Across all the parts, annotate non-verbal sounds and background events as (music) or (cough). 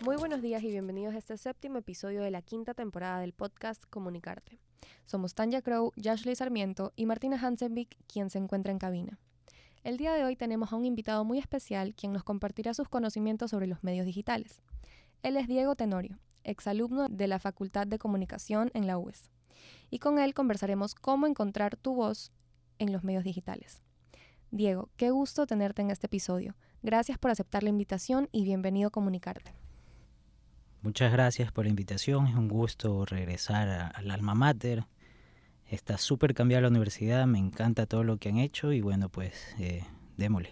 Muy buenos días y bienvenidos a este séptimo episodio de la quinta temporada del podcast Comunicarte. Somos Tanya Crow, Jashley Sarmiento y Martina Hansenvik, quien se encuentra en cabina. El día de hoy tenemos a un invitado muy especial quien nos compartirá sus conocimientos sobre los medios digitales. Él es Diego Tenorio, exalumno de la Facultad de Comunicación en la UES. Y con él conversaremos cómo encontrar tu voz en los medios digitales. Diego, qué gusto tenerte en este episodio. Gracias por aceptar la invitación y bienvenido a Comunicarte. Muchas gracias por la invitación. Es un gusto regresar al alma mater. Está súper cambiada la universidad. Me encanta todo lo que han hecho y bueno, pues eh, démosle.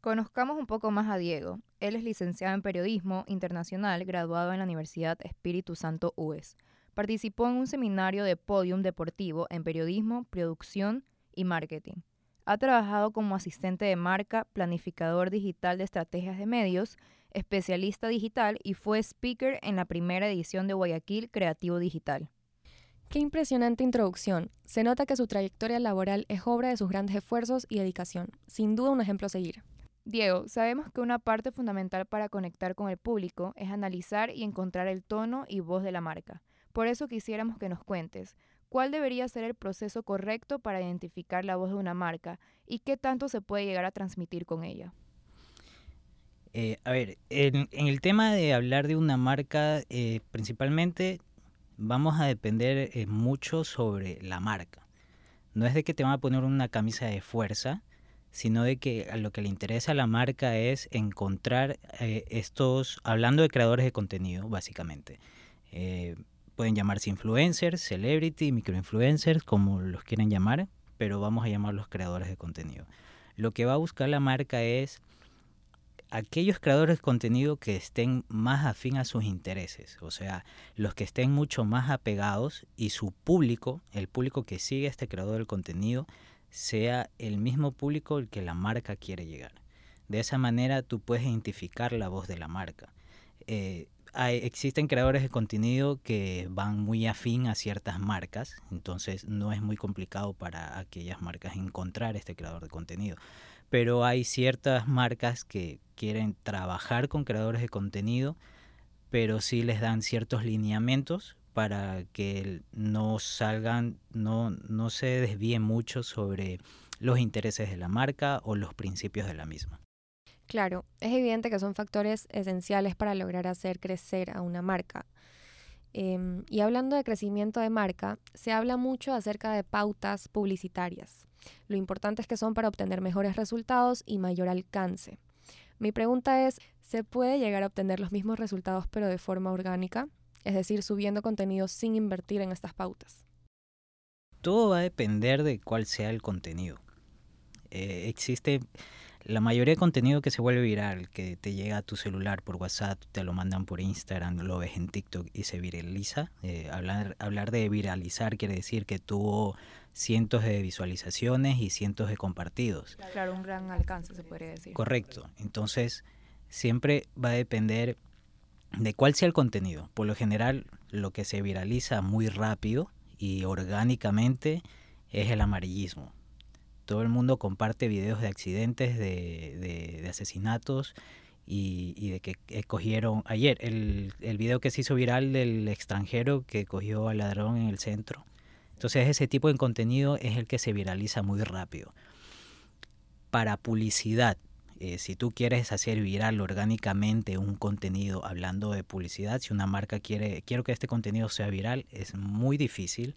Conozcamos un poco más a Diego. Él es licenciado en Periodismo Internacional, graduado en la Universidad Espíritu Santo UES. Participó en un seminario de podium deportivo en periodismo, producción y marketing. Ha trabajado como asistente de marca, planificador digital de estrategias de medios, especialista digital y fue speaker en la primera edición de Guayaquil Creativo Digital. Qué impresionante introducción. Se nota que su trayectoria laboral es obra de sus grandes esfuerzos y dedicación. Sin duda un ejemplo a seguir. Diego, sabemos que una parte fundamental para conectar con el público es analizar y encontrar el tono y voz de la marca. Por eso quisiéramos que nos cuentes cuál debería ser el proceso correcto para identificar la voz de una marca y qué tanto se puede llegar a transmitir con ella. Eh, a ver, en, el tema de hablar de una marca, eh, principalmente vamos a depender eh, mucho sobre la marca. No es de que te van a poner una camisa de fuerza, sino de que a lo que le interesa a la marca es encontrar estos, hablando de creadores de contenido, básicamente. Pueden llamarse influencers, celebrity, microinfluencers, como los quieren llamar, pero vamos a llamarlos creadores de contenido. Lo que va a buscar la marca es aquellos creadores de contenido que estén más afín a sus intereses, o sea, los que estén mucho más apegados y su público, el público que sigue a este creador del contenido, sea el mismo público el que la marca quiere llegar. De esa manera tú puedes identificar la voz de la marca. Eh, existen creadores de contenido que van muy afín a ciertas marcas, entonces no es muy complicado para aquellas marcas encontrar este creador de contenido. Pero hay ciertas marcas que quieren trabajar con creadores de contenido, pero sí les dan ciertos lineamientos para que no salgan, no, no se desvíen mucho sobre los intereses de la marca o los principios de la misma. Claro, es evidente que son factores esenciales para lograr hacer crecer a una marca. Em, y hablando de crecimiento de marca, se habla mucho acerca de pautas publicitarias. Lo importante es que son para obtener mejores resultados y mayor alcance. Mi pregunta es, ¿se puede llegar a obtener los mismos resultados pero de forma orgánica? es decir, subiendo contenido sin invertir en estas pautas? Todo va a depender de cuál sea el contenido. Eh, existe la mayoría de contenido que se vuelve viral, que te llega a tu celular por WhatsApp, te lo mandan por Instagram, lo ves en TikTok y se viraliza. Eh, hablar, hablar de viralizar quiere decir que tuvo cientos de visualizaciones y cientos de compartidos. Claro, un gran alcance se podría decir. Correcto. Entonces, siempre va a depender de cuál sea el contenido. Por lo general, lo que se viraliza muy rápido y orgánicamente es el amarillismo. Todo el mundo comparte videos de accidentes, de, asesinatos y, de que cogieron ayer el, el video que se hizo viral del extranjero que cogió al ladrón en el centro. Entonces ese tipo de contenido es el que se viraliza muy rápido. Para publicidad, eh, si tú quieres hacer viral orgánicamente un contenido hablando de publicidad, si una marca quiere, quiero que este contenido sea viral, es muy difícil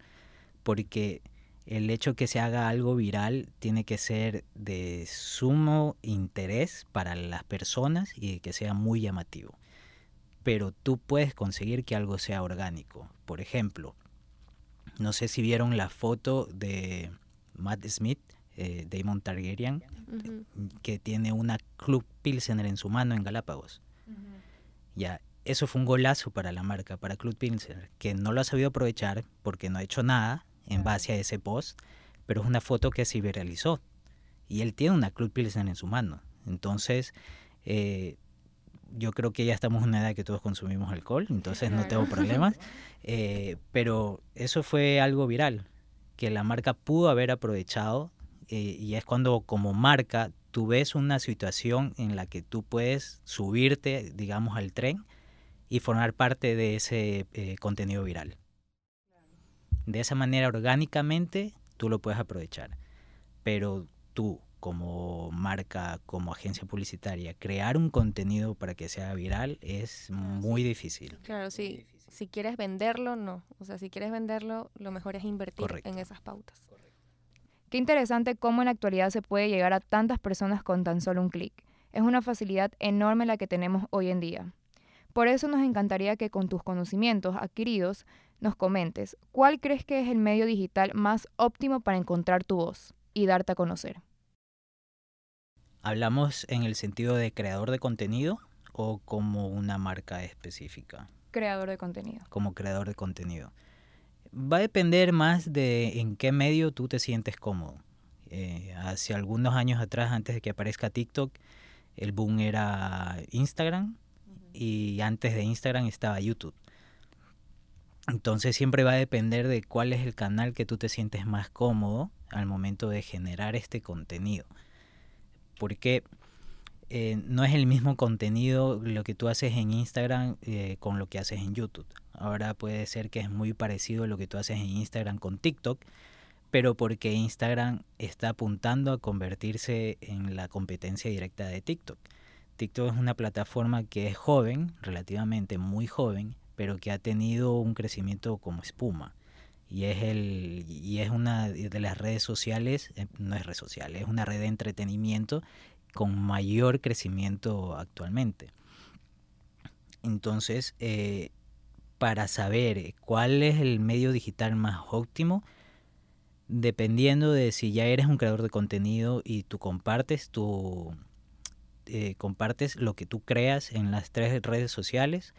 porque el hecho que se haga algo viral tiene que ser de sumo interés para las personas y que sea muy llamativo. Pero tú puedes conseguir que algo sea orgánico. Por ejemplo, no sé si vieron la foto de Matt Smith eh, Damon Targaryen, que tiene una Club Pilsener en su mano en Galápagos. Ya, eso fue un golazo para la marca, para Club Pilsener, que no lo ha sabido aprovechar porque no ha hecho nada en base a ese post, pero es una foto que se viralizó. Y él tiene una Club Pilsener en su mano. Entonces, eh, yo creo que ya estamos en una edad que todos consumimos alcohol, entonces no tengo problemas. (laughs) Eh, pero eso fue algo viral que la marca pudo haber aprovechado eh, y es cuando como marca tú ves una situación en la que tú puedes subirte, digamos, al tren y formar parte de ese contenido viral. De esa manera, orgánicamente, tú lo puedes aprovechar. Pero tú, como marca, como agencia publicitaria, crear un contenido para que sea viral es muy difícil. Claro, sí. Si quieres venderlo, no. O sea, si quieres venderlo, lo mejor es invertir en esas pautas. Qué interesante cómo en la actualidad se puede llegar a tantas personas con tan solo un clic. Es una facilidad enorme la que tenemos hoy en día. Por eso nos encantaría que con tus conocimientos adquiridos nos comentes cuál crees que es el medio digital más óptimo para encontrar tu voz y darte a conocer. ¿Hablamos en el sentido de creador de contenido o como una marca específica? Creador de contenido. Como creador de contenido va a depender más de en qué medio tú te sientes cómodo. Eh, hace algunos años atrás, antes de que aparezca TikTok, el boom era Instagram y antes de Instagram estaba YouTube. Entonces siempre va a depender de cuál es el canal que tú te sientes más cómodo al momento de generar este contenido. Porque eh, no es el mismo contenido lo que tú haces en Instagram eh, con lo que haces en YouTube. Ahora puede ser que es muy parecido lo que tú haces en Instagram con TikTok, pero porque Instagram está apuntando a convertirse en la competencia directa de TikTok. TikTok es una plataforma que es joven, relativamente muy joven, pero que ha tenido un crecimiento como espuma. Y es, el, y es una de las redes sociales, eh, no es red social, es una red de entretenimiento con mayor crecimiento actualmente. Entonces, eh, para saber cuál es el medio digital más óptimo, dependiendo de si ya eres un creador de contenido y tú compartes tu eh, compartes lo que tú creas en las tres redes sociales,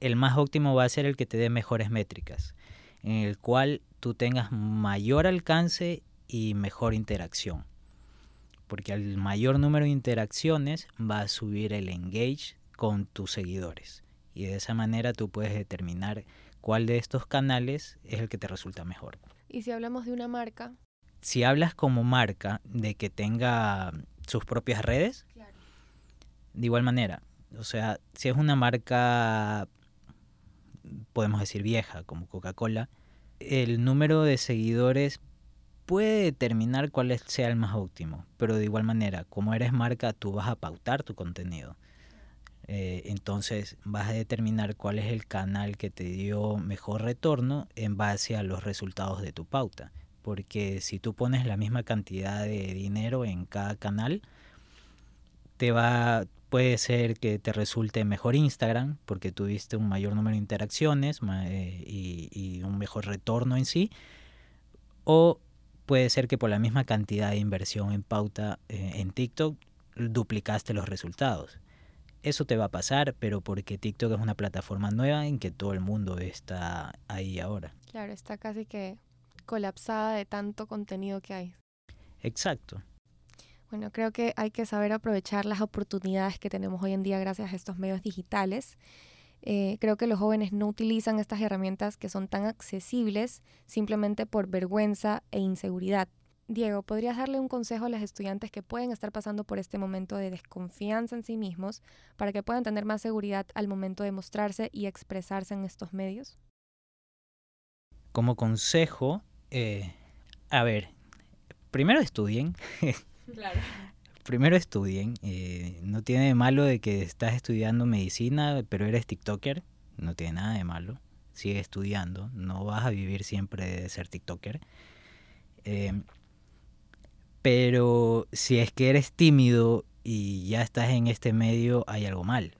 el más óptimo va a ser el que te dé mejores métricas, en el cual tú tengas mayor alcance y mejor interacción. Porque al mayor número de interacciones va a subir el engage con tus seguidores y de esa manera tú puedes determinar cuál de estos canales es el que te resulta mejor. Y si hablamos de una marca. Si hablas como marca de que tenga sus propias redes, de igual manera, o sea, si es una marca, podemos decir vieja, como Coca-Cola, el número de seguidores puede determinar cuál sea el más óptimo, pero de igual manera, como eres marca, tú vas a pautar tu contenido. Eh, entonces vas a determinar cuál es el canal que te dio mejor retorno en base a los resultados de tu pauta. Porque si tú pones la misma cantidad de dinero en cada canal, te va, puede ser que te resulte mejor Instagram porque tuviste un mayor número de interacciones eh, y, un mejor retorno en sí. O puede ser que por la misma cantidad de inversión en pauta eh, en TikTok duplicaste los resultados. Eso te va a pasar, pero porque TikTok es una plataforma nueva en que todo el mundo está ahí ahora. Claro, está casi que colapsada de tanto contenido que hay. Exacto. Bueno, creo que hay que saber aprovechar las oportunidades que tenemos hoy en día gracias a estos medios digitales. Eh, creo que los jóvenes no utilizan estas herramientas que son tan accesibles simplemente por vergüenza e inseguridad. Diego, ¿podrías darle un consejo a los estudiantes que pueden estar pasando por este momento de desconfianza en sí mismos para que puedan tener más seguridad al momento de mostrarse y expresarse en estos medios? Como consejo, eh, a ver, primero estudien. (laughs) Primero estudien. Eh, no tiene de malo de que estás estudiando medicina, pero eres TikToker. No tiene nada de malo. Sigue estudiando. No vas a vivir siempre de ser TikToker. Eh, pero si es que eres tímido y ya estás en este medio, hay algo mal.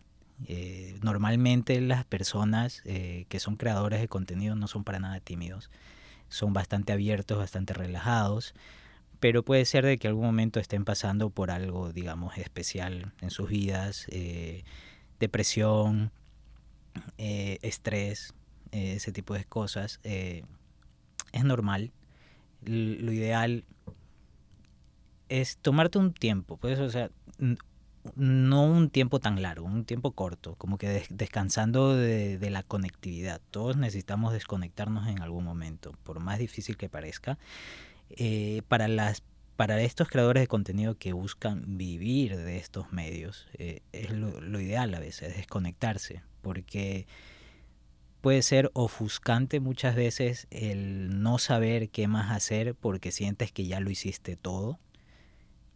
Eh, normalmente las personas eh, que son creadores de contenido no son para nada tímidos. Son bastante abiertos, bastante relajados. Pero puede ser de que algún momento estén pasando por algo, digamos, especial en sus vidas. Eh, depresión, estrés, ese tipo de cosas. es normal. lo ideal es tomarte un tiempo, pues, o sea, no un tiempo tan largo, un tiempo corto, como que descansando de, la conectividad. Todos necesitamos desconectarnos en algún momento, por más difícil que parezca. Eh, para, las, para estos creadores de contenido que buscan vivir de estos medios, eh, es lo, lo, ideal a veces, desconectarse, porque puede ser ofuscante muchas veces el no saber qué más hacer porque sientes que ya lo hiciste todo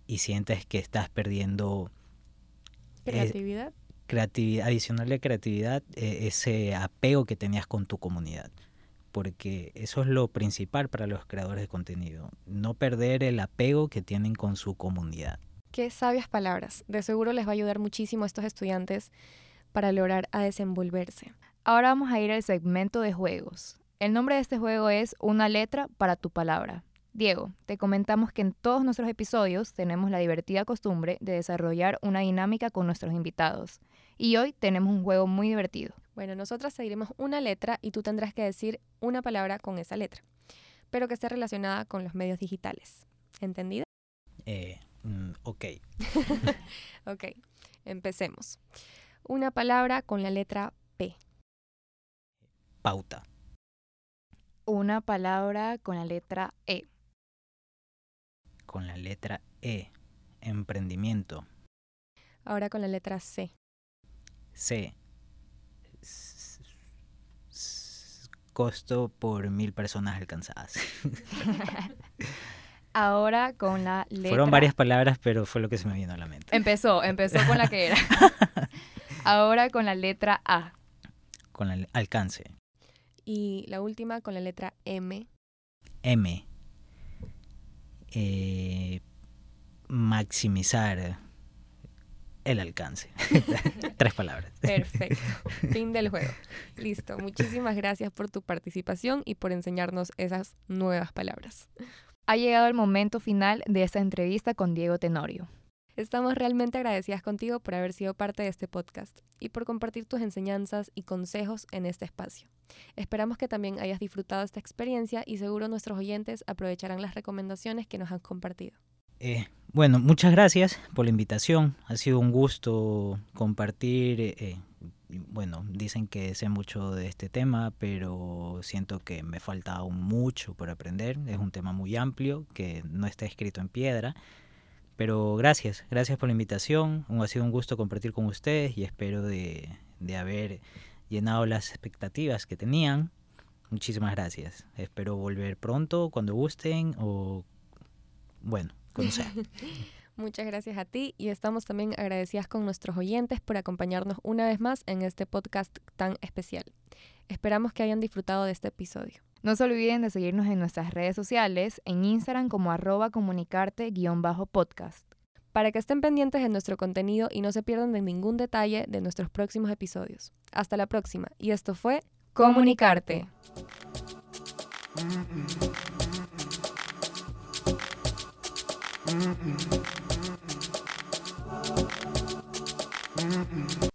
y sientes que estás perdiendo creatividad. creatividad, adicional de creatividad, eh, ese apego que tenías con tu comunidad. Porque eso es lo principal para los creadores de contenido, no perder el apego que tienen con su comunidad. Qué sabias palabras. De seguro les va a ayudar muchísimo a estos estudiantes para lograr a desenvolverse. Ahora vamos a ir al segmento de juegos. El nombre de este juego es Una letra para tu palabra. Diego, te comentamos que en todos nuestros episodios tenemos la divertida costumbre de desarrollar una dinámica con nuestros invitados. Y hoy tenemos un juego muy divertido. Bueno, nosotras seguiremos una letra y tú tendrás que decir una palabra con esa letra, pero que esté relacionada con los medios digitales. ¿Entendido? Eh, mm, ok. (laughs) ok, empecemos. Una palabra con la letra P. Pauta. Una palabra con la letra E con la letra E. Emprendimiento. Ahora con la letra C. C. Costo por mil personas alcanzadas. (laughs) Ahora con la letra. Fueron varias palabras, pero fue lo que se me vino a la mente. Empezó, empezó con la que era. (laughs) Ahora con la letra A. Con el alcance. Y la última con la letra M. M. Eh, maximizar el alcance. (laughs) Tres palabras. Perfecto. Fin del juego. (laughs) Listo. Muchísimas gracias por tu participación y por enseñarnos esas nuevas palabras. Ha llegado el momento final de esta entrevista con Diego Tenorio. Estamos realmente agradecidas contigo por haber sido parte de este podcast y por compartir tus enseñanzas y consejos en este espacio. Esperamos que también hayas disfrutado esta experiencia y seguro nuestros oyentes aprovecharán las recomendaciones que nos han compartido. Eh, bueno, muchas gracias por la invitación. Ha sido un gusto compartir. Eh, bueno, dicen que sé mucho de este tema, pero siento que me falta aún mucho por aprender. Es un tema muy amplio que no está escrito en piedra pero gracias, gracias por la invitación. Ha sido un gusto compartir con ustedes y espero de, de haber llenado las expectativas que tenían. Muchísimas gracias. Espero volver pronto, cuando gusten o bueno, cuando (laughs) sea. Muchas gracias a ti y estamos también agradecidas con nuestros oyentes por acompañarnos una vez más en este podcast tan especial. Esperamos que hayan disfrutado de este episodio. No se olviden de seguirnos en nuestras redes sociales, en Instagram como arroba comunicarte-podcast. Para que estén pendientes de nuestro contenido y no se pierdan de ningún detalle de nuestros próximos episodios. Hasta la próxima. Y esto fue Comunicarte. mm-hmm Mm-mm.